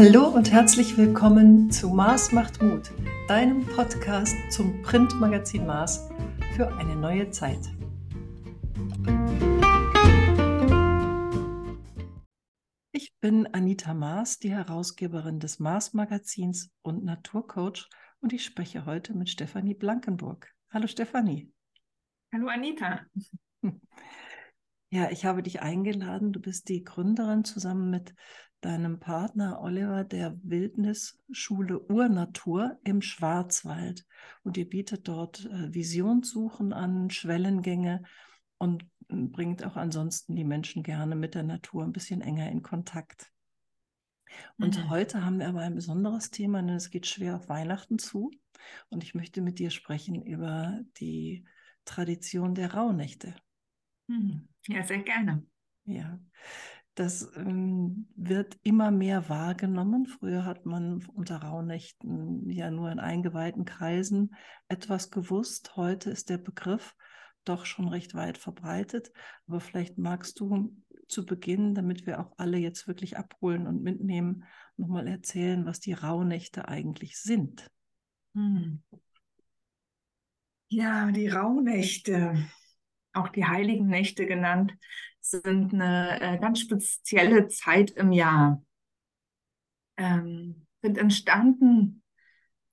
Hallo und herzlich willkommen zu Mars macht Mut, deinem Podcast zum Printmagazin Mars für eine neue Zeit. Ich bin Anita Maas, die Herausgeberin des Mars Magazins und Naturcoach und ich spreche heute mit Stefanie Blankenburg. Hallo Stefanie. Hallo Anita. Ja, ich habe dich eingeladen. Du bist die Gründerin zusammen mit deinem Partner Oliver der Wildnisschule Urnatur im Schwarzwald. Und ihr bietet dort äh, Visionssuchen an, Schwellengänge und bringt auch ansonsten die Menschen gerne mit der Natur ein bisschen enger in Kontakt. Und mhm. heute haben wir aber ein besonderes Thema, denn es geht schwer auf Weihnachten zu. Und ich möchte mit dir sprechen über die Tradition der Rauhnächte. Mhm. Ja, sehr gerne. Ja, das ähm, wird immer mehr wahrgenommen. Früher hat man unter Rauhnächten ja nur in eingeweihten Kreisen etwas gewusst. Heute ist der Begriff doch schon recht weit verbreitet. Aber vielleicht magst du zu Beginn, damit wir auch alle jetzt wirklich abholen und mitnehmen, nochmal erzählen, was die Rauhnächte eigentlich sind. Hm. Ja, die Rauhnächte, auch die heiligen Nächte genannt, sind eine äh, ganz spezielle Zeit im Jahr. Ähm, sind entstanden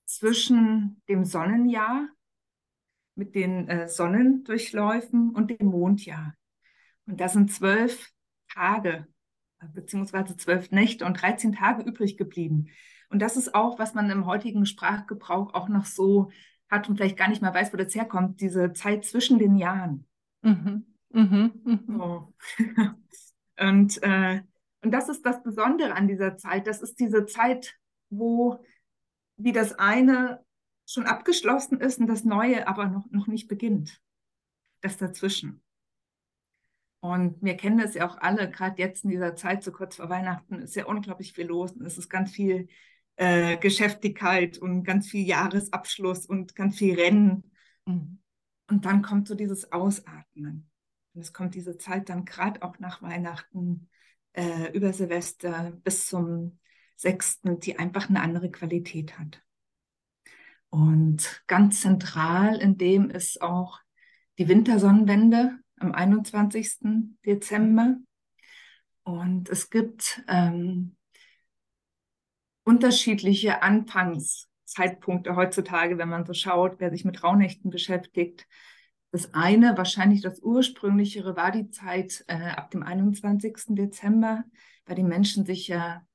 zwischen dem Sonnenjahr mit den äh, Sonnendurchläufen und dem Mondjahr. Und da sind zwölf Tage, beziehungsweise zwölf Nächte und 13 Tage übrig geblieben. Und das ist auch, was man im heutigen Sprachgebrauch auch noch so hat und vielleicht gar nicht mehr weiß, wo das herkommt, diese Zeit zwischen den Jahren. Mhm. Mhm, mhm. So. und, äh, und das ist das Besondere an dieser Zeit. Das ist diese Zeit, wo wie das eine schon abgeschlossen ist und das Neue aber noch, noch nicht beginnt. Das dazwischen. Und wir kennen das ja auch alle, gerade jetzt in dieser Zeit, so kurz vor Weihnachten, ist ja unglaublich viel los und es ist ganz viel äh, Geschäftigkeit und ganz viel Jahresabschluss und ganz viel Rennen. Mhm. Und dann kommt so dieses Ausatmen. Und es kommt diese Zeit dann gerade auch nach Weihnachten, äh, über Silvester bis zum 6., die einfach eine andere Qualität hat. Und ganz zentral in dem ist auch die Wintersonnenwende am 21. Dezember. Und es gibt ähm, unterschiedliche Anfangszeitpunkte heutzutage, wenn man so schaut, wer sich mit Rauhnächten beschäftigt. Das eine, wahrscheinlich das ursprünglichere, war die Zeit äh, ab dem 21. Dezember, weil die Menschen sich ja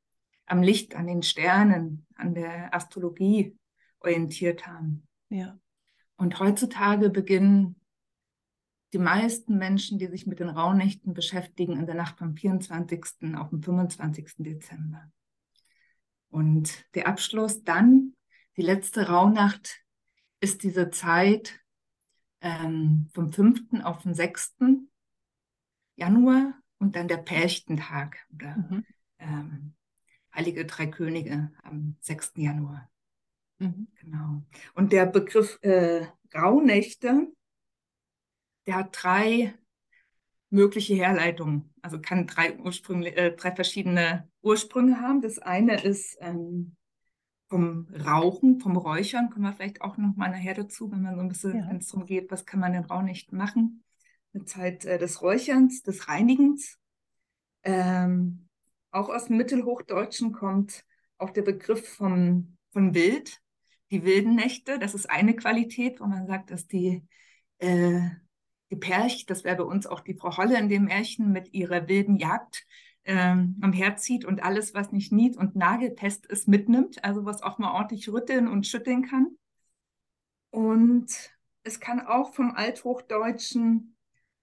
am Licht, an den Sternen, an der Astrologie orientiert haben. Ja. Und heutzutage beginnen die meisten Menschen, die sich mit den Rauhnächten beschäftigen, in der Nacht vom 24. auf den 25. Dezember. Und der Abschluss dann, die letzte Rauhnacht, ist diese Zeit, ähm, vom 5. auf den 6. Januar und dann der Pärchtentag oder mhm. ähm, Heilige Drei Könige am 6. Januar. Mhm. Genau. Und der Begriff äh, Rauhnächte, der hat drei mögliche Herleitungen. Also kann drei, Ursprünge, äh, drei verschiedene Ursprünge haben. Das eine ist ähm, vom Rauchen, vom Räuchern, kommen wir vielleicht auch noch mal nachher dazu, wenn man so ein bisschen, ja. wenn es darum geht, was kann man in Rauhnächten machen. Eine Zeit äh, des Räucherns, des Reinigens. Ähm, auch aus dem Mittelhochdeutschen kommt auch der Begriff vom, von Wild, die wilden Nächte. Das ist eine Qualität, wo man sagt, dass die, äh, die Perch, das wäre bei uns auch die Frau Holle in dem Märchen mit ihrer wilden Jagd, ähm, am Herz zieht und alles, was nicht nied- und nagelfest ist, mitnimmt, also was auch mal ordentlich rütteln und schütteln kann. Und es kann auch vom Althochdeutschen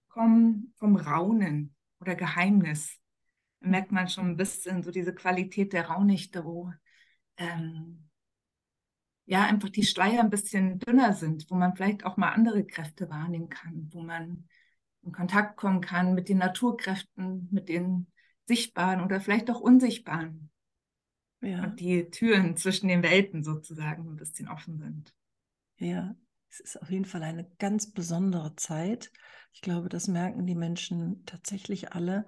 kommen, vom Raunen oder Geheimnis. Da merkt man schon ein bisschen so diese Qualität der Raunichte, wo ähm, ja einfach die Schleier ein bisschen dünner sind, wo man vielleicht auch mal andere Kräfte wahrnehmen kann, wo man in Kontakt kommen kann mit den Naturkräften, mit den sichtbaren oder vielleicht auch unsichtbaren. Ja. Und die Türen zwischen den Welten sozusagen ein bisschen offen sind. Ja, es ist auf jeden Fall eine ganz besondere Zeit. Ich glaube, das merken die Menschen tatsächlich alle.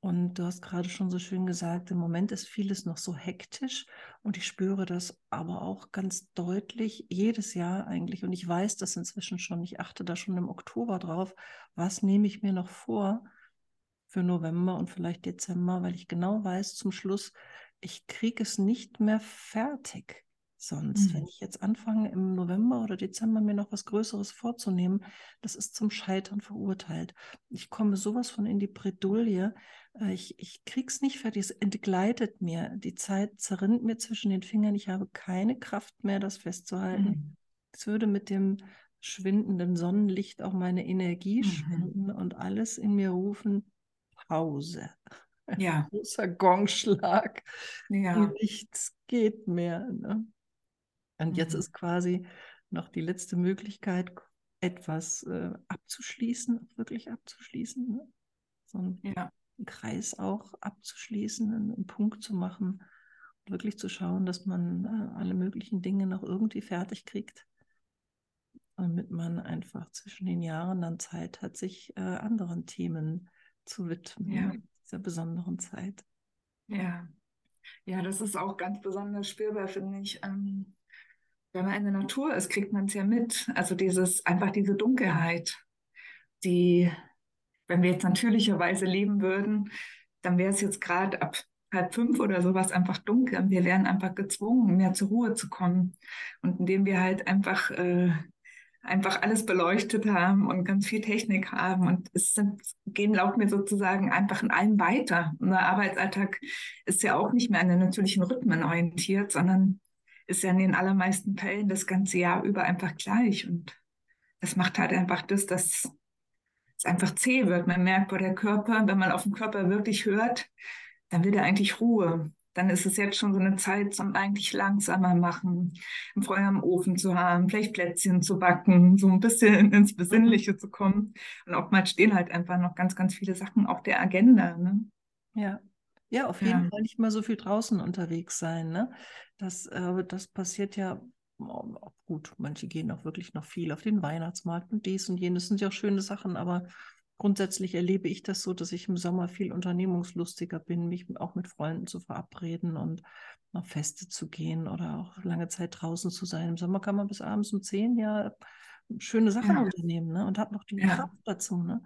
Und du hast gerade schon so schön gesagt, im Moment ist vieles noch so hektisch und ich spüre das aber auch ganz deutlich jedes Jahr eigentlich. Und ich weiß das inzwischen schon. Ich achte da schon im Oktober drauf. Was nehme ich mir noch vor für November und vielleicht Dezember, weil ich genau weiß zum Schluss, ich kriege es nicht mehr fertig sonst. Mhm. Wenn ich jetzt anfange, im November oder Dezember mir noch was Größeres vorzunehmen, das ist zum Scheitern verurteilt. Ich komme sowas von in die Bredouille. Äh, ich, ich krieg's nicht fertig, es entgleitet mir. Die Zeit zerrinnt mir zwischen den Fingern. Ich habe keine Kraft mehr, das festzuhalten. Mhm. Es würde mit dem schwindenden Sonnenlicht auch meine Energie mhm. schwinden und alles in mir rufen, Pause. Ja. großer Gongschlag. Ja. Nichts geht mehr. Ne? Und jetzt mhm. ist quasi noch die letzte Möglichkeit, etwas äh, abzuschließen, wirklich abzuschließen. Ne? So einen, ja. einen, Kreis auch abzuschließen, einen, einen, Punkt zu machen wirklich zu schauen, dass man äh, alle möglichen Dinge noch irgendwie fertig kriegt, damit man einfach zwischen den Jahren dann Zeit hat, sich äh, anderen Themen zu widmen, ja. Dieser besonderen Zeit. Ja. Ja, das ist auch ganz besonders spürbar, finde ich. Ähm wenn man in der Natur ist, kriegt man es ja mit. Also dieses, einfach diese Dunkelheit, die, wenn wir jetzt natürlicherweise leben würden, dann wäre es jetzt gerade ab halb fünf oder sowas einfach dunkel und wir wären einfach gezwungen, mehr zur Ruhe zu kommen. Und indem wir halt einfach, äh, einfach alles beleuchtet haben und ganz viel Technik haben und es sind, gehen laut mir sozusagen einfach in allem weiter. Unser Arbeitsalltag ist ja auch nicht mehr an den natürlichen Rhythmen orientiert, sondern ist ja in den allermeisten Fällen das ganze Jahr über einfach gleich. Und das macht halt einfach das, dass es einfach zäh wird. Man merkt, wo der Körper, wenn man auf den Körper wirklich hört, dann will er eigentlich Ruhe. Dann ist es jetzt schon so eine Zeit zum eigentlich langsamer machen, ein Feuer im Ofen zu haben, vielleicht Plätzchen zu backen, so ein bisschen ins Besinnliche zu kommen. Und oftmals stehen halt einfach noch ganz, ganz viele Sachen auf der Agenda. Ne? Ja, ja, auf jeden ja. Fall nicht mehr so viel draußen unterwegs sein. Ne? Das, äh, das passiert ja auch gut. Manche gehen auch wirklich noch viel auf den Weihnachtsmarkt und dies und jenes. Das sind ja auch schöne Sachen, aber grundsätzlich erlebe ich das so, dass ich im Sommer viel unternehmungslustiger bin, mich auch mit Freunden zu verabreden und auf Feste zu gehen oder auch lange Zeit draußen zu sein. Im Sommer kann man bis abends um zehn ja schöne Sachen ja. unternehmen ne? und hat noch die ja. Kraft dazu. Ne?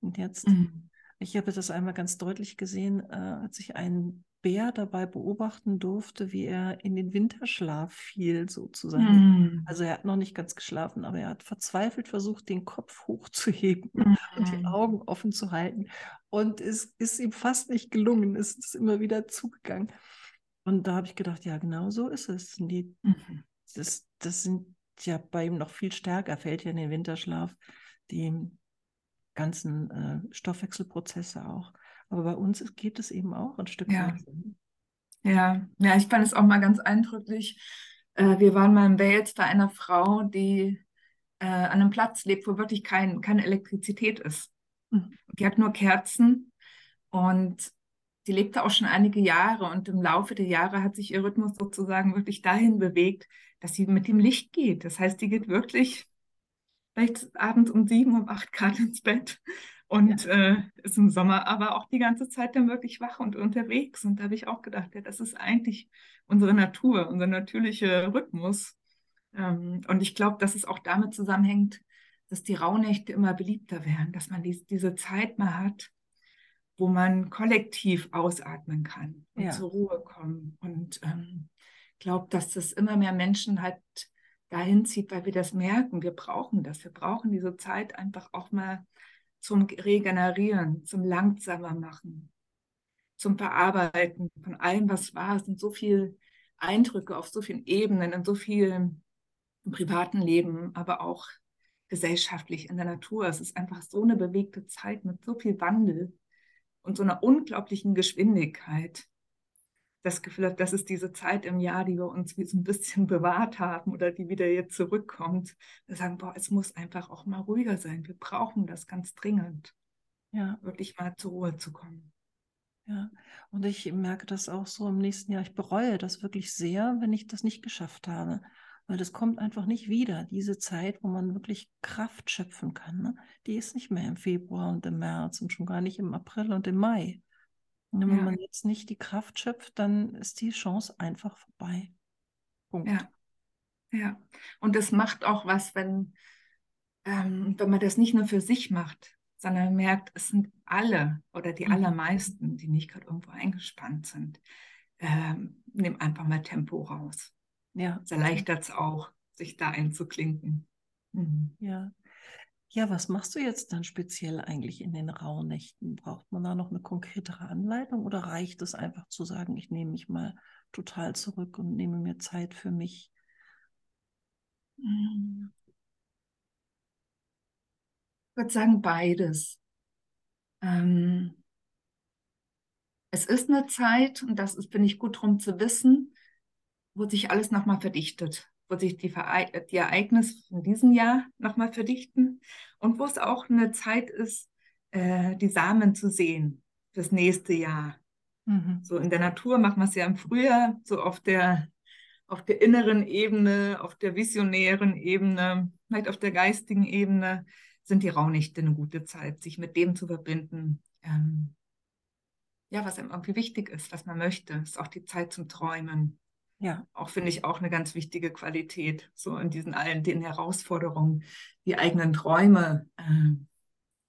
Und jetzt mhm. Ich habe das einmal ganz deutlich gesehen, äh, als ich einen Bär dabei beobachten durfte, wie er in den Winterschlaf fiel, sozusagen. Mm. Also er hat noch nicht ganz geschlafen, aber er hat verzweifelt versucht, den Kopf hochzuheben mm. und die Augen offen zu halten. Und es ist ihm fast nicht gelungen, es ist immer wieder zugegangen. Und da habe ich gedacht, ja, genau so ist es. Die, mm. das, das sind ja bei ihm noch viel stärker, fällt ja in den Winterschlaf. Die ganzen äh, Stoffwechselprozesse auch. Aber bei uns geht es eben auch ein Stück ja. weit. Ja, ja, ich fand es auch mal ganz eindrücklich. Äh, wir waren mal in Wales bei einer Frau, die äh, an einem Platz lebt, wo wirklich kein, keine Elektrizität ist. Mhm. Die hat nur Kerzen und die lebte auch schon einige Jahre und im Laufe der Jahre hat sich ihr Rhythmus sozusagen wirklich dahin bewegt, dass sie mit dem Licht geht. Das heißt, die geht wirklich vielleicht abends um sieben, um acht Grad ins Bett und ja. äh, ist im Sommer aber auch die ganze Zeit dann wirklich wach und unterwegs. Und da habe ich auch gedacht, ja, das ist eigentlich unsere Natur, unser natürlicher Rhythmus. Ähm, und ich glaube, dass es auch damit zusammenhängt, dass die Rauhnächte immer beliebter werden, dass man die, diese Zeit mal hat, wo man kollektiv ausatmen kann und ja. zur Ruhe kommen. Und ähm, glaube, dass das immer mehr Menschen halt dahin zieht, weil wir das merken. Wir brauchen das. Wir brauchen diese Zeit einfach auch mal zum Regenerieren, zum langsamer machen, zum Verarbeiten von allem, was war. Es sind so viele Eindrücke auf so vielen Ebenen, in so vielen privaten Leben, aber auch gesellschaftlich in der Natur. Es ist einfach so eine bewegte Zeit mit so viel Wandel und so einer unglaublichen Geschwindigkeit das Gefühl habe, das ist diese Zeit im Jahr, die wir uns wie so ein bisschen bewahrt haben oder die wieder jetzt zurückkommt. Wir sagen, boah, es muss einfach auch mal ruhiger sein. Wir brauchen das ganz dringend. Ja. Wirklich mal zur Ruhe zu kommen. Ja, und ich merke das auch so im nächsten Jahr. Ich bereue das wirklich sehr, wenn ich das nicht geschafft habe. Weil das kommt einfach nicht wieder. Diese Zeit, wo man wirklich Kraft schöpfen kann, ne? die ist nicht mehr im Februar und im März und schon gar nicht im April und im Mai. Und wenn ja. man jetzt nicht die Kraft schöpft, dann ist die Chance einfach vorbei. Punkt. Ja. Ja. Und es macht auch was, wenn, ähm, wenn man das nicht nur für sich macht, sondern merkt, es sind alle oder die mhm. allermeisten, die nicht gerade irgendwo eingespannt sind. Ähm, nimm einfach mal Tempo raus. Ja. Es erleichtert es auch, sich da einzuklinken. Mhm. Ja. Ja, was machst du jetzt dann speziell eigentlich in den Rauhnächten? Braucht man da noch eine konkretere Anleitung oder reicht es einfach zu sagen, ich nehme mich mal total zurück und nehme mir Zeit für mich? Mhm. Ich würde sagen beides. Ähm, es ist eine Zeit, und das ist, bin ich gut drum zu wissen, wo sich alles nochmal verdichtet, wo sich die, die Ereignisse von diesem Jahr nochmal verdichten und wo es auch eine Zeit ist, äh, die Samen zu sehen fürs nächste Jahr. Mhm. So in der Natur machen wir es ja im Frühjahr, so auf der, auf der inneren Ebene, auf der visionären Ebene, vielleicht auf der geistigen Ebene, sind die Rauhnächte eine gute Zeit, sich mit dem zu verbinden, ähm, ja, was einem irgendwie wichtig ist, was man möchte. Es ist auch die Zeit zum Träumen. Ja. Auch finde ich auch eine ganz wichtige Qualität, so in diesen allen den Herausforderungen, die eigenen Träume äh,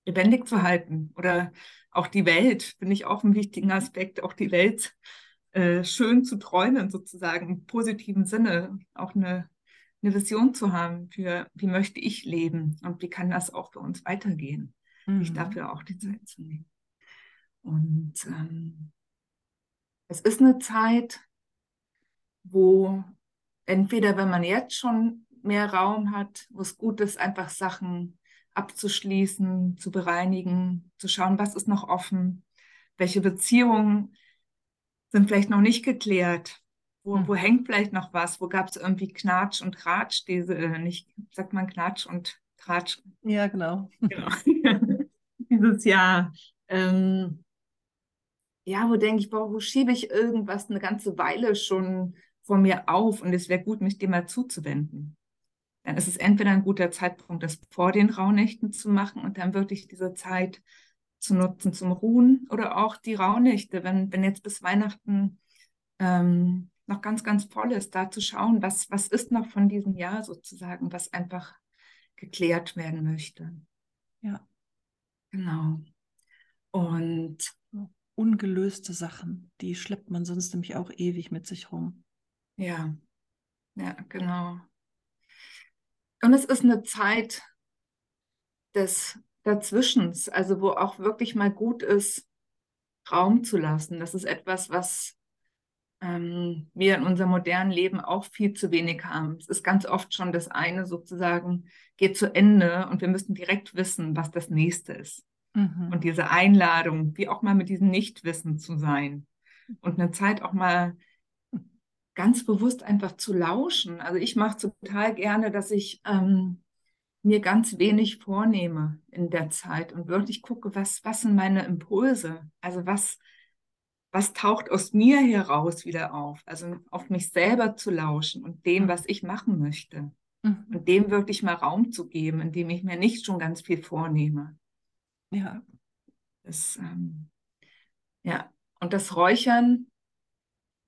lebendig zu halten. Oder auch die Welt, finde ich auch einen wichtigen Aspekt, auch die Welt äh, schön zu träumen, sozusagen im positiven Sinne. Auch eine, eine Vision zu haben für, wie möchte ich leben und wie kann das auch für uns weitergehen. Mhm. Ich dafür auch die Zeit zu nehmen. Und ähm, es ist eine Zeit, wo entweder, wenn man jetzt schon mehr Raum hat, wo es gut ist, einfach Sachen abzuschließen, zu bereinigen, zu schauen, was ist noch offen, welche Beziehungen sind vielleicht noch nicht geklärt, wo, hm. wo hängt vielleicht noch was, wo gab es irgendwie Knatsch und Tratsch, diese, äh, nicht, sagt man Knatsch und Tratsch? Ja, genau. genau. Dieses Jahr. Ähm, ja, wo denke ich, boah, wo schiebe ich irgendwas eine ganze Weile schon vor mir auf und es wäre gut, mich dem mal zuzuwenden. Dann ist es entweder ein guter Zeitpunkt, das vor den Rauhnächten zu machen und dann wirklich diese Zeit zu nutzen zum Ruhen oder auch die Rauhnächte, wenn, wenn jetzt bis Weihnachten ähm, noch ganz, ganz voll ist, da zu schauen, was, was ist noch von diesem Jahr sozusagen, was einfach geklärt werden möchte. Ja. Genau. Und ungelöste Sachen. Die schleppt man sonst nämlich auch ewig mit sich rum. Ja, ja, genau. Und es ist eine Zeit des Dazwischens, also wo auch wirklich mal gut ist, Raum zu lassen. Das ist etwas, was ähm, wir in unserem modernen Leben auch viel zu wenig haben. Es ist ganz oft schon das eine sozusagen geht zu Ende und wir müssen direkt wissen, was das nächste ist. Mhm. Und diese Einladung, wie auch mal mit diesem Nichtwissen zu sein und eine Zeit auch mal ganz bewusst einfach zu lauschen. Also ich mache total gerne, dass ich ähm, mir ganz wenig vornehme in der Zeit und wirklich gucke, was, was sind meine Impulse? Also was, was taucht aus mir heraus wieder auf? Also auf mich selber zu lauschen und dem, was ich machen möchte. Mhm. Und dem wirklich mal Raum zu geben, indem ich mir nicht schon ganz viel vornehme. Ja. Das, ähm, ja, und das Räuchern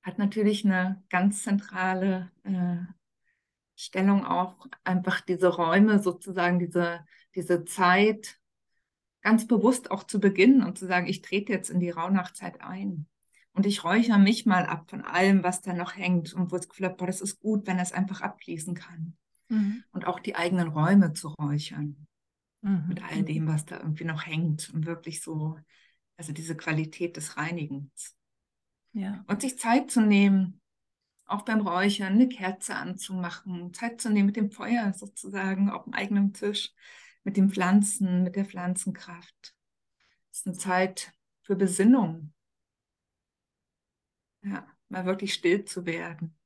hat natürlich eine ganz zentrale äh, Stellung auch, einfach diese Räume sozusagen, diese, diese Zeit ganz bewusst auch zu beginnen und zu sagen, ich trete jetzt in die Rauhnachtzeit ein. Und ich räuchere mich mal ab von allem, was da noch hängt und wo es Gefühl hat, boah, das ist gut, wenn es einfach abfließen kann. Mhm. Und auch die eigenen Räume zu räuchern mhm. mit all dem, was da irgendwie noch hängt und wirklich so, also diese Qualität des Reinigens. Ja. Und sich Zeit zu nehmen, auch beim Räuchern eine Kerze anzumachen, Zeit zu nehmen mit dem Feuer sozusagen auf dem eigenen Tisch, mit den Pflanzen, mit der Pflanzenkraft. Das ist eine Zeit für Besinnung. Ja, mal wirklich still zu werden.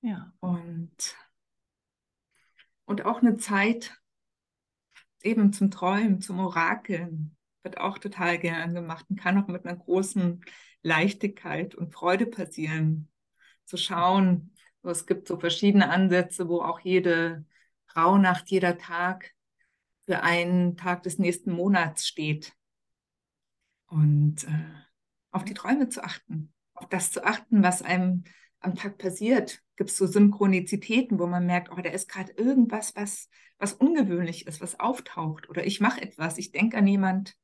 Ja. Und, und auch eine Zeit, eben zum Träumen, zum Orakeln. Wird auch total gern gemacht und kann auch mit einer großen Leichtigkeit und Freude passieren. Zu schauen, es gibt so verschiedene Ansätze, wo auch jede Rauhnacht, jeder Tag für einen Tag des nächsten Monats steht. Und äh, auf die Träume zu achten, auf das zu achten, was einem am Tag passiert. Gibt es so Synchronizitäten, wo man merkt, oh, da ist gerade irgendwas, was, was ungewöhnlich ist, was auftaucht. Oder ich mache etwas, ich denke an jemand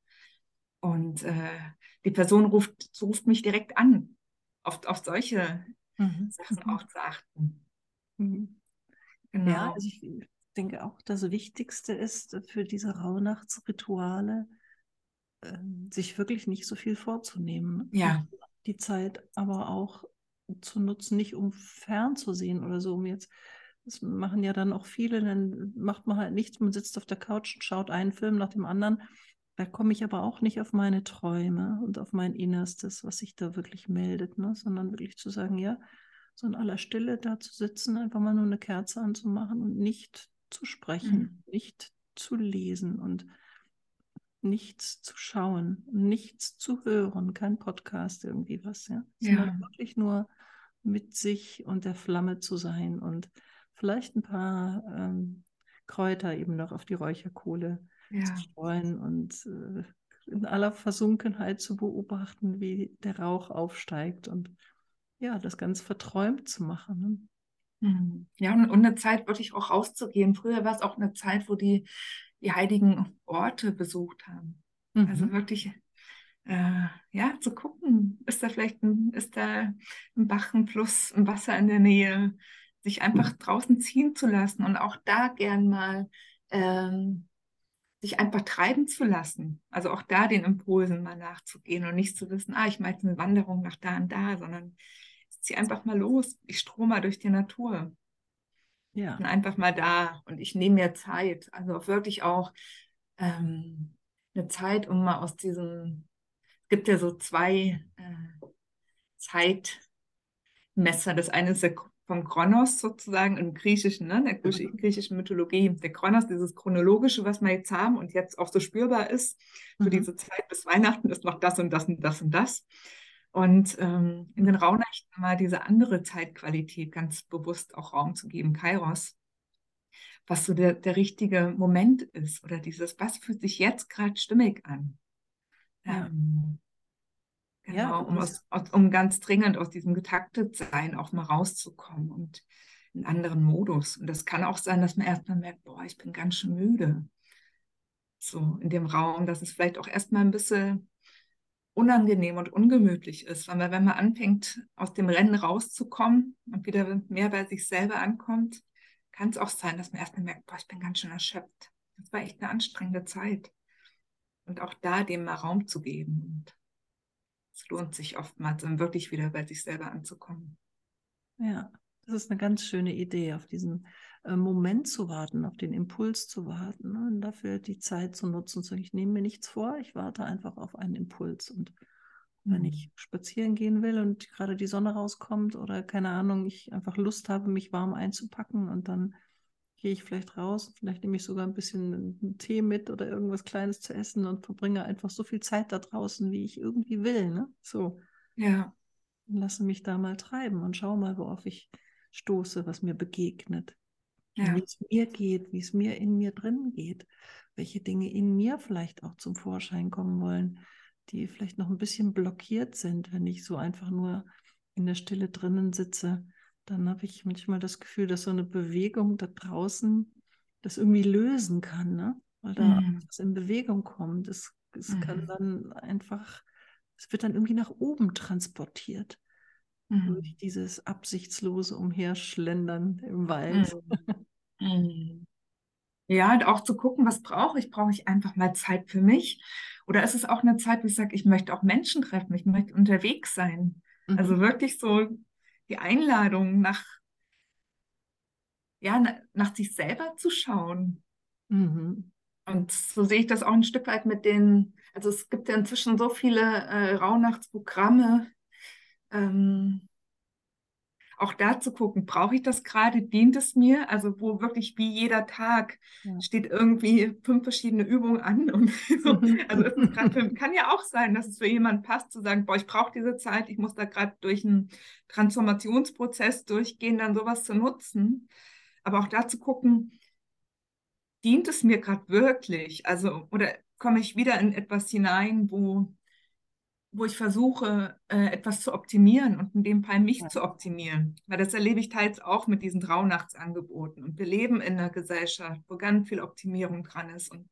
und äh, die Person ruft, ruft mich direkt an. Auf, auf solche mhm. Sachen mhm. auch zu achten. Mhm. Genau. Ja, also ich denke auch, das Wichtigste ist für diese Rauhnachtsrituale, äh, sich wirklich nicht so viel vorzunehmen. Ja. Die Zeit aber auch zu nutzen, nicht um fernzusehen oder so, um jetzt, das machen ja dann auch viele, dann macht man halt nichts, man sitzt auf der Couch und schaut einen Film nach dem anderen. Da komme ich aber auch nicht auf meine Träume und auf mein Innerstes, was sich da wirklich meldet, ne? sondern wirklich zu sagen, ja, so in aller Stille da zu sitzen, einfach mal nur eine Kerze anzumachen und nicht zu sprechen, mhm. nicht zu lesen und nichts zu schauen, nichts zu hören, kein Podcast, irgendwie was, ja. Sondern wirklich nur mit sich und der Flamme zu sein und vielleicht ein paar ähm, Kräuter eben noch auf die Räucherkohle ja. zu streuen und äh, in aller Versunkenheit zu beobachten, wie der Rauch aufsteigt und ja, das ganz verträumt zu machen. Ne? Mhm. Ja, und, und eine Zeit wirklich auch rauszugehen. Früher war es auch eine Zeit, wo die die heiligen Orte besucht haben. Also mhm. Also wirklich, äh, ja, zu gucken, ist da vielleicht ein, ist da ein Bach, ein Fluss, ein Wasser in der Nähe, sich einfach draußen ziehen zu lassen und auch da gern mal ähm, sich einfach treiben zu lassen. Also auch da den Impulsen mal nachzugehen und nicht zu wissen, ah, ich mache jetzt eine Wanderung nach da und da, sondern ich ziehe einfach mal los, ich strome durch die Natur. Ja. bin einfach mal da und ich nehme mir Zeit. Also auch wirklich auch ähm, eine Zeit, um mal aus diesem, es gibt ja so zwei äh, Zeitmesser. Das eine ist der vom Kronos sozusagen im Griechischen, ne, der mhm. griechischen Mythologie. Der Kronos, dieses chronologische, was wir jetzt haben und jetzt auch so spürbar ist, für mhm. diese Zeit bis Weihnachten ist noch das und das und das und das. Und ähm, in den Rauhnächten mal diese andere Zeitqualität ganz bewusst auch Raum zu geben, Kairos, was so der, der richtige Moment ist oder dieses, was fühlt sich jetzt gerade stimmig an. Ja. Ähm, genau, ja, um, aus, aus, um ganz dringend aus diesem Getaktetsein auch mal rauszukommen und in anderen Modus. Und das kann auch sein, dass man erstmal merkt, boah, ich bin ganz schön müde. So in dem Raum, dass es vielleicht auch erstmal ein bisschen unangenehm und ungemütlich ist. Weil wenn man anfängt, aus dem Rennen rauszukommen und wieder mehr bei sich selber ankommt, kann es auch sein, dass man erstmal merkt, boah, ich bin ganz schön erschöpft. Das war echt eine anstrengende Zeit. Und auch da dem mal Raum zu geben. Und es lohnt sich oftmals, um wirklich wieder bei sich selber anzukommen. Ja, das ist eine ganz schöne Idee, auf diesen äh, Moment zu warten, auf den Impuls zu warten ne? und dafür die Zeit zu nutzen. So, ich nehme mir nichts vor, ich warte einfach auf einen Impuls. Und wenn ich mhm. spazieren gehen will und gerade die Sonne rauskommt oder keine Ahnung, ich einfach Lust habe, mich warm einzupacken und dann gehe ich vielleicht raus, vielleicht nehme ich sogar ein bisschen Tee mit oder irgendwas Kleines zu essen und verbringe einfach so viel Zeit da draußen, wie ich irgendwie will. Ne? So. Ja. Und lasse mich da mal treiben und schau mal, worauf ich stoße, was mir begegnet. Ja. Wie es mir geht, wie es mir in mir drin geht, welche Dinge in mir vielleicht auch zum Vorschein kommen wollen, die vielleicht noch ein bisschen blockiert sind, wenn ich so einfach nur in der Stille drinnen sitze. Dann habe ich manchmal das Gefühl, dass so eine Bewegung da draußen das irgendwie lösen kann, ne? weil da mhm. was in Bewegung kommt. Es, es mhm. kann dann einfach, es wird dann irgendwie nach oben transportiert mhm. durch dieses absichtslose Umherschlendern im Wald. Mhm. mhm. Ja, und auch zu gucken, was brauche ich? Brauche ich einfach mal Zeit für mich? Oder ist es auch eine Zeit, wo ich sage, ich möchte auch Menschen treffen, ich möchte unterwegs sein? Also wirklich so die Einladung nach, ja, nach sich selber zu schauen. Mhm. Und so sehe ich das auch ein Stück weit mit den, also es gibt ja inzwischen so viele äh, Rauhnachtsprogramme, ähm, auch da zu gucken, brauche ich das gerade, dient es mir? Also wo wirklich wie jeder Tag ja. steht irgendwie fünf verschiedene Übungen an. Und so. Also für, kann ja auch sein, dass es für jemanden passt, zu sagen, boah, ich brauche diese Zeit, ich muss da gerade durch einen Transformationsprozess durchgehen, dann sowas zu nutzen. Aber auch da zu gucken, dient es mir gerade wirklich? Also, oder komme ich wieder in etwas hinein, wo wo ich versuche, äh, etwas zu optimieren und in dem Fall mich Ja. zu optimieren. Weil das erlebe ich teils auch mit diesen Rauhnachtsangeboten. Und wir leben in einer Gesellschaft, wo ganz viel Optimierung dran ist und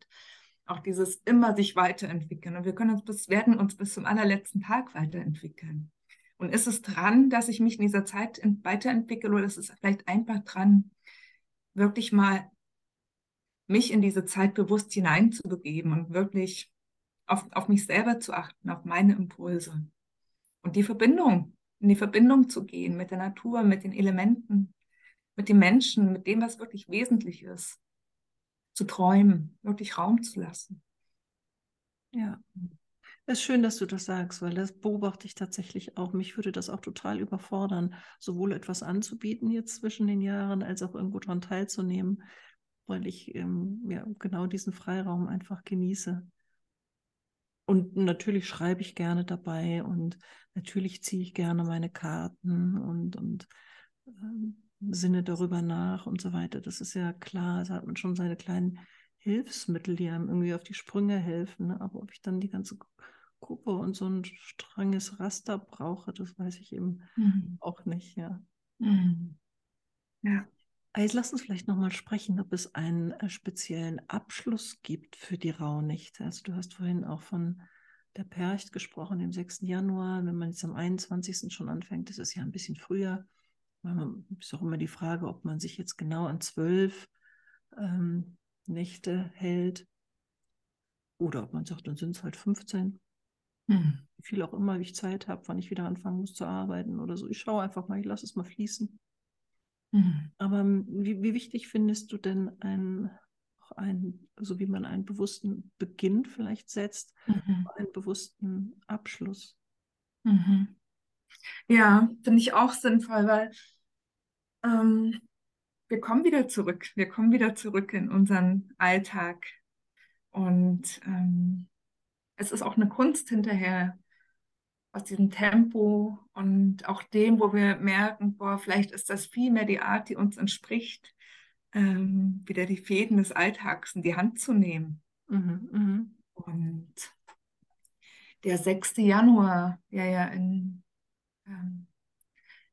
auch dieses immer sich weiterentwickeln. Und wir können uns bis, werden uns bis zum allerletzten Tag weiterentwickeln. Und ist es dran, dass ich mich in dieser Zeit ent- weiterentwickle oder ist es vielleicht einfach dran, wirklich mal mich in diese Zeit bewusst hineinzubegeben und wirklich auf, auf mich selber zu achten, auf meine Impulse und die Verbindung, in die Verbindung zu gehen mit der Natur, mit den Elementen, mit den Menschen, mit dem, was wirklich wesentlich ist, zu träumen, wirklich Raum zu lassen. Ja. Es ist schön, dass du das sagst, weil das beobachte ich tatsächlich auch. Mich würde das auch total überfordern, sowohl etwas anzubieten jetzt zwischen den Jahren, als auch irgendwo daran teilzunehmen, weil ich ähm, ja genau diesen Freiraum einfach genieße. Und natürlich schreibe ich gerne dabei und natürlich ziehe ich gerne meine Karten und, und ähm, sinne darüber nach und so weiter. Das ist ja klar, da hat man schon seine kleinen Hilfsmittel, die einem irgendwie auf die Sprünge helfen. Ne? Aber ob ich dann die ganze Gruppe und so ein strenges Raster brauche, das weiß ich eben Mhm. auch nicht, ja. Mhm. Ja. Jetzt lass uns vielleicht nochmal sprechen, ob es einen äh, speziellen Abschluss gibt für die Rauhnächte. Also du hast vorhin auch von der Percht gesprochen, dem 6. Januar. Wenn man jetzt am 21. schon anfängt, das ist ja ein bisschen früher. Man ist auch immer die Frage, ob man sich jetzt genau an zwölf ähm, Nächte hält oder ob man sagt, dann sind es halt 15. Mhm. Wie viel auch immer, wie ich Zeit habe, wann ich wieder anfangen muss zu arbeiten oder so. Ich schaue einfach mal, ich lasse es mal fließen. Mhm. Aber ähm, wie, wie wichtig findest du denn ein, ein, so wie man einen bewussten Beginn vielleicht setzt, Mhm. einen bewussten Abschluss? Mhm. Ja, finde ich auch sinnvoll, weil ähm, wir kommen wieder zurück. Wir kommen wieder zurück in unseren Alltag. Und ähm, es ist auch eine Kunst hinterher, aus diesem Tempo und auch dem, wo wir merken, boah, vielleicht ist das viel mehr die Art, die uns entspricht, ähm, wieder die Fäden des Alltags in die Hand zu nehmen. Mhm, mhm. Und der 6. Januar, der ja in, ähm,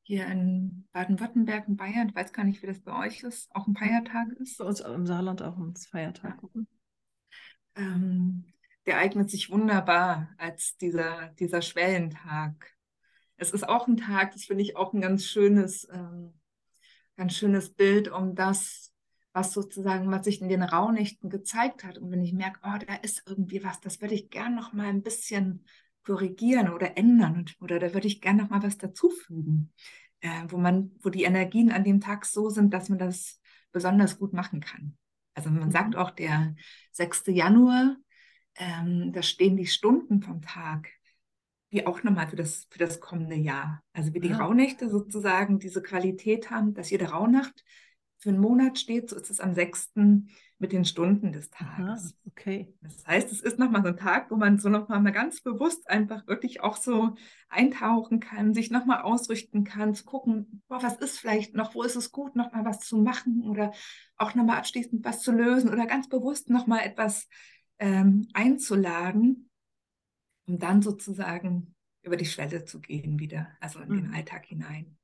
hier in Baden-Württemberg, in Bayern, ich weiß gar nicht, wie das bei euch ist, auch ein Feiertag ist. Bei uns im Saarland auch ein Feiertag. Mhm. Ähm, der eignet sich wunderbar als dieser, dieser Schwellentag. Es ist auch ein Tag, das finde ich auch ein ganz schönes, ähm, ganz schönes Bild, um das, was sozusagen, was sich in den Rauhnächten gezeigt hat. Und wenn ich merke, oh, da ist irgendwie was, das würde ich gern noch mal ein bisschen korrigieren oder ändern oder da würde ich gern noch mal was dazufügen, äh, wo man, wo die Energien an dem Tag so sind, dass man das besonders gut machen kann. Also man Mhm. sagt auch der 6. Januar, ähm, da stehen die Stunden vom Tag, die auch nochmal für das, für das kommende Jahr. Also wie die Ah. Rauhnächte sozusagen diese Qualität haben, dass jede Rauhnacht für einen Monat steht, so ist es am 6. mit den Stunden des Aha, Tages. okay. Das heißt, es ist nochmal so ein Tag, wo man so nochmal mal ganz bewusst einfach wirklich auch so eintauchen kann, sich nochmal ausrichten kann, zu gucken, boah, was ist vielleicht noch, wo ist es gut, nochmal was zu machen oder auch nochmal abschließend was zu lösen oder ganz bewusst nochmal etwas ähm, einzuladen, um dann sozusagen über die Schwelle zu gehen wieder, also in den Mhm. Alltag hinein.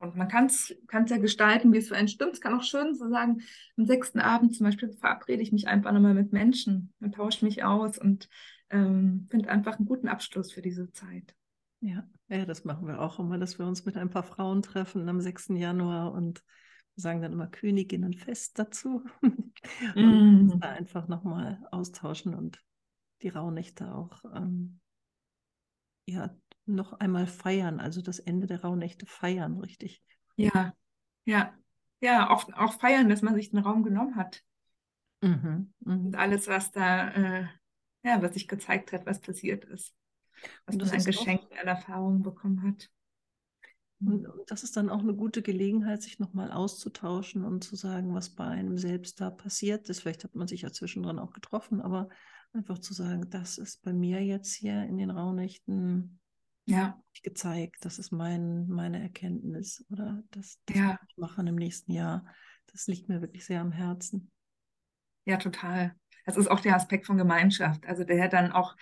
Und man kann es ja gestalten, wie es für einen stimmt. Es kann auch schön so sagen, am sechsten Abend zum Beispiel verabrede ich mich einfach nochmal mit Menschen und tausche mich aus und ähm, finde einfach einen guten Abschluss für diese Zeit. Ja. ja, das machen wir auch immer, dass wir uns mit ein paar Frauen treffen am 6. Januar und sagen dann immer Königinnenfest dazu. und Mm. da einfach nochmal austauschen und die Rauhnächte auch ähm, ja, noch einmal feiern, also das Ende der Rauhnächte feiern, richtig. Ja, ja, ja, auch, auch feiern, dass man sich den Raum genommen hat Mhm, und mhm. alles, was da, äh, ja, was sich gezeigt hat, was passiert ist, was Und das man an ist auch, an Erfahrungen bekommen hat. Und, und das ist dann auch eine gute Gelegenheit, sich nochmal auszutauschen und zu sagen, was bei einem selbst da passiert ist. Vielleicht hat man sich ja zwischendrin auch getroffen, aber einfach zu sagen, das ist bei mir jetzt hier in den Rauhnächten Ja, gezeigt, das ist mein, meine Erkenntnis oder das, das ja. ich machen im nächsten Jahr. Das liegt mir wirklich sehr am Herzen. Ja, total. Das ist auch der Aspekt von Gemeinschaft. Also der dann auch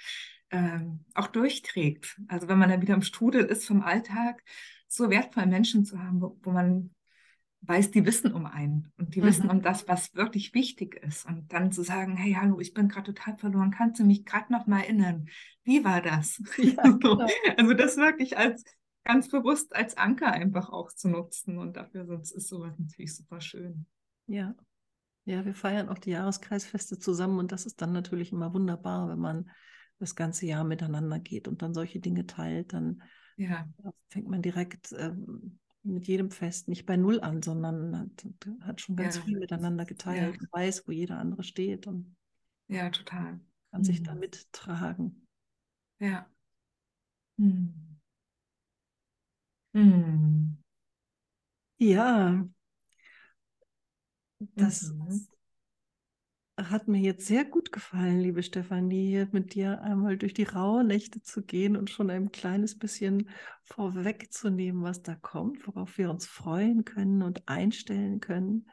ähm, auch durchträgt. Also wenn man dann wieder im Strudel ist vom Alltag, so wertvoll Menschen zu haben, wo, wo man weiß, die wissen um einen und die mhm. wissen um das, was wirklich wichtig ist. Und dann zu sagen, hey, hallo, ich bin gerade total verloren, kannst du mich gerade noch mal erinnern? Wie war das? Ja, genau. also das wirklich als ganz bewusst als Anker einfach auch zu nutzen. Und dafür sonst ist sowas natürlich super schön. Ja. Ja, wir feiern auch die Jahreskreisfeste zusammen und das ist dann natürlich immer wunderbar, wenn man das ganze Jahr miteinander geht und dann solche Dinge teilt, dann ja. fängt man direkt ähm, mit jedem Fest nicht bei Null an, sondern hat, hat schon ganz ja. viel miteinander geteilt, ja. weiß, wo jeder andere steht und ja, total. Kann mhm. sich da mittragen. Ja. Mhm. Mhm. Ja, das mhm. Hat mir jetzt sehr gut gefallen, liebe Stefanie, mit dir einmal durch die Rauhnächte zu gehen und schon ein kleines bisschen vorwegzunehmen, was da kommt, worauf wir uns freuen können und einstellen können.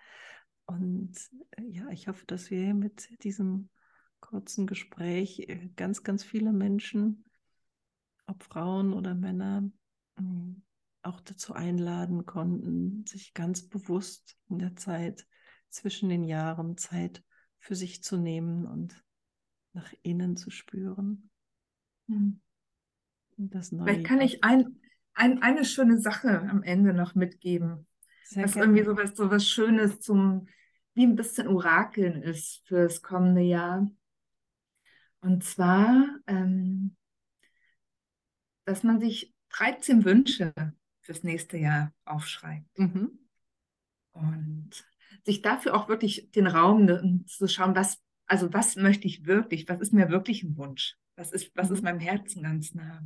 Und äh, ja, ich hoffe, dass wir mit diesem kurzen Gespräch äh, ganz, ganz viele Menschen, ob Frauen oder Männer, hm, auch dazu einladen konnten, sich ganz bewusst in der Zeit zwischen den Jahren Zeit für sich zu nehmen und nach innen zu spüren. Hm. Das neue Vielleicht kann ich ein, ein, eine schöne Sache am Ende noch mitgeben. Sehr was gerne. irgendwie sowas, sowas Schönes zum, wie ein bisschen Orakeln ist für das kommende Jahr. Und zwar, ähm, dass man sich 13 Wünsche fürs nächste Jahr aufschreibt. Mhm. Und sich dafür auch wirklich den Raum zu schauen, was, also was möchte ich wirklich, was ist mir wirklich ein Wunsch, was ist, was ist mhm. meinem Herzen ganz nah.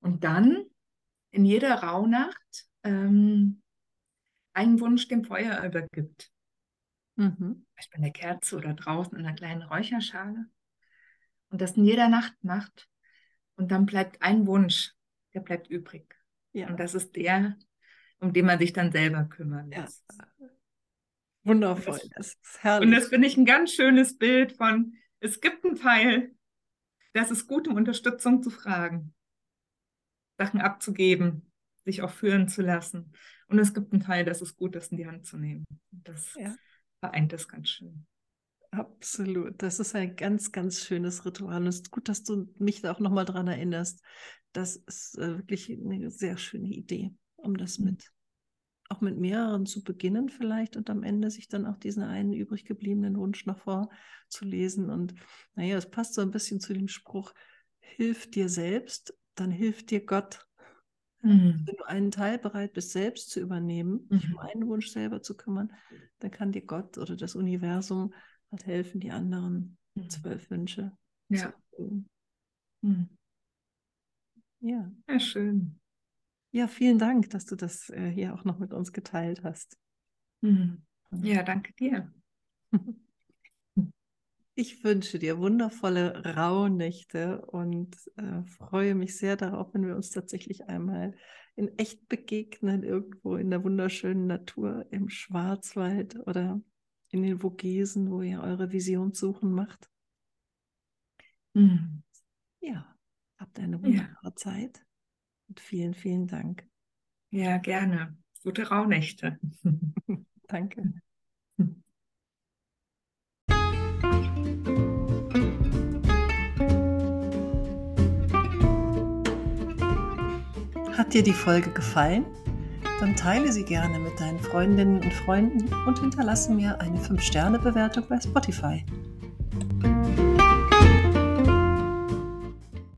Und dann in jeder Rauhnacht ähm, einen Wunsch dem Feuer übergibt. Mhm. Beispiel in der Kerze oder draußen in einer kleinen Räucherschale. Und das in jeder Nacht macht. Und dann bleibt ein Wunsch, der bleibt übrig. Ja. Und das ist der, um den man sich dann selber kümmern muss. Ja. Wundervoll, das, ist herrlich. Und das finde ich ein ganz schönes Bild von, es gibt einen Teil, das ist gut, um Unterstützung zu fragen, Sachen abzugeben, sich auch führen zu lassen. Und es gibt einen Teil, das ist gut, das in die Hand zu nehmen. Das ja. vereint das ganz schön. Absolut. Das ist ein ganz, ganz schönes Ritual. Und es ist gut, dass du mich da auch nochmal dran erinnerst. Das ist äh, wirklich eine sehr schöne Idee um das mhm. mit auch mit mehreren zu beginnen vielleicht und am Ende sich dann auch diesen einen übrig gebliebenen Wunsch noch vorzulesen. Und naja, es passt so ein bisschen zu dem Spruch, hilf dir selbst, dann hilft dir Gott. Mhm. Wenn du einen Teil bereit bist, selbst zu übernehmen, mhm. dich um einen Wunsch selber zu kümmern, dann kann dir Gott oder das Universum halt helfen, die anderen mhm. zwölf Wünsche ja. zu erfüllen. Mhm. Ja. Ja, schön. Ja, vielen Dank, dass du das äh, hier auch noch mit uns geteilt hast. Mhm. Ja, danke dir. Ich wünsche dir wundervolle Rauhnächte und äh, freue mich sehr darauf, wenn wir uns tatsächlich einmal in echt begegnen, irgendwo in der wunderschönen Natur im Schwarzwald oder in den Vogesen, wo ihr eure Visionssuchen macht. Mhm. Ja, habt eine wunderbare ja. Zeit. Und vielen, vielen Dank. Ja, gerne. Gute Rauhnächte. Danke. Hat dir die Folge gefallen? Dann teile sie gerne mit deinen Freundinnen und Freunden und hinterlasse mir eine 5-Sterne-Bewertung bei Spotify.